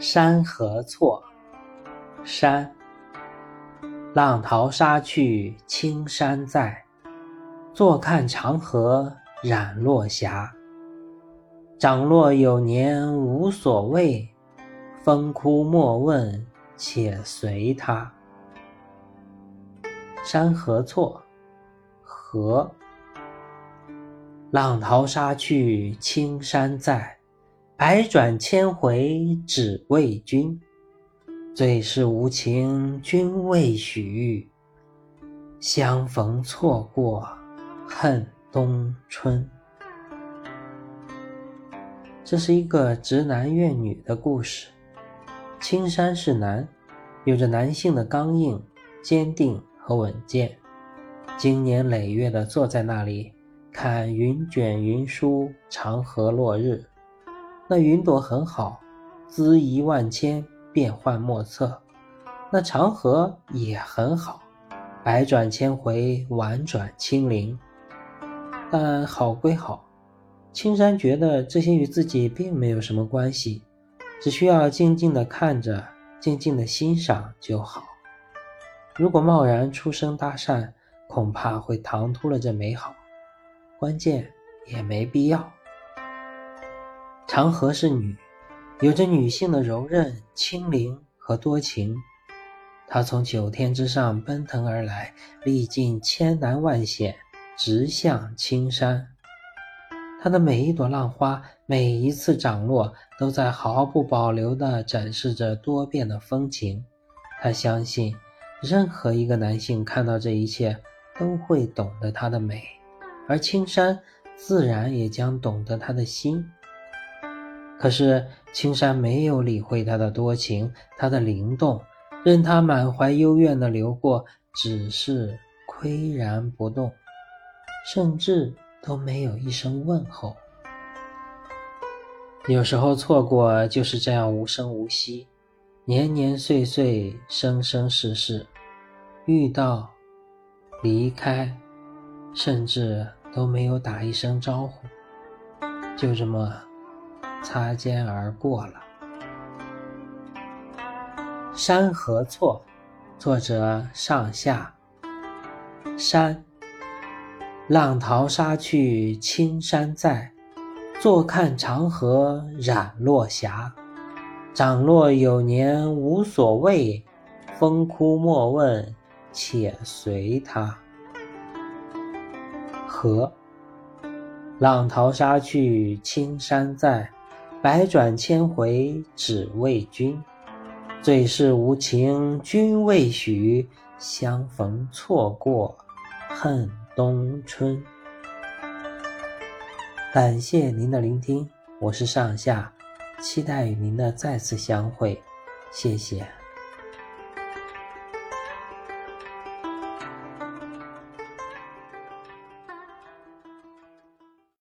山河错，山。浪淘沙去青山在，坐看长河染落霞。长落有年无所谓，风枯莫问且随他。山河错，河。浪淘沙去青山在。百转千回只为君，最是无情君未许。相逢错过恨冬春。这是一个直男怨女的故事。青山是男，有着男性的刚硬、坚定和稳健。经年累月的坐在那里，看云卷云舒，长河落日。那云朵很好，姿仪万千，变幻莫测。那长河也很好，百转千回，婉转轻灵。但好归好，青山觉得这些与自己并没有什么关系，只需要静静的看着，静静的欣赏就好。如果贸然出声搭讪，恐怕会唐突了这美好。关键也没必要。长河是女，有着女性的柔韧、轻灵和多情。她从九天之上奔腾而来，历尽千难万险，直向青山。她的每一朵浪花，每一次涨落，都在毫不保留地展示着多变的风情。她相信，任何一个男性看到这一切，都会懂得她的美，而青山自然也将懂得她的心。可是青山没有理会他的多情，他的灵动，任他满怀幽怨的流过，只是岿然不动，甚至都没有一声问候。有时候错过就是这样无声无息，年年岁岁，生生世世，遇到，离开，甚至都没有打一声招呼，就这么。擦肩而过了。山河错，作者上下。山，浪淘沙去青山在，坐看长河染落霞。长落有年无所谓，风枯莫问且随他。河，浪淘沙去青山在。百转千回只为君，最是无情君未许。相逢错过恨冬春。感谢您的聆听，我是上下，期待与您的再次相会，谢谢。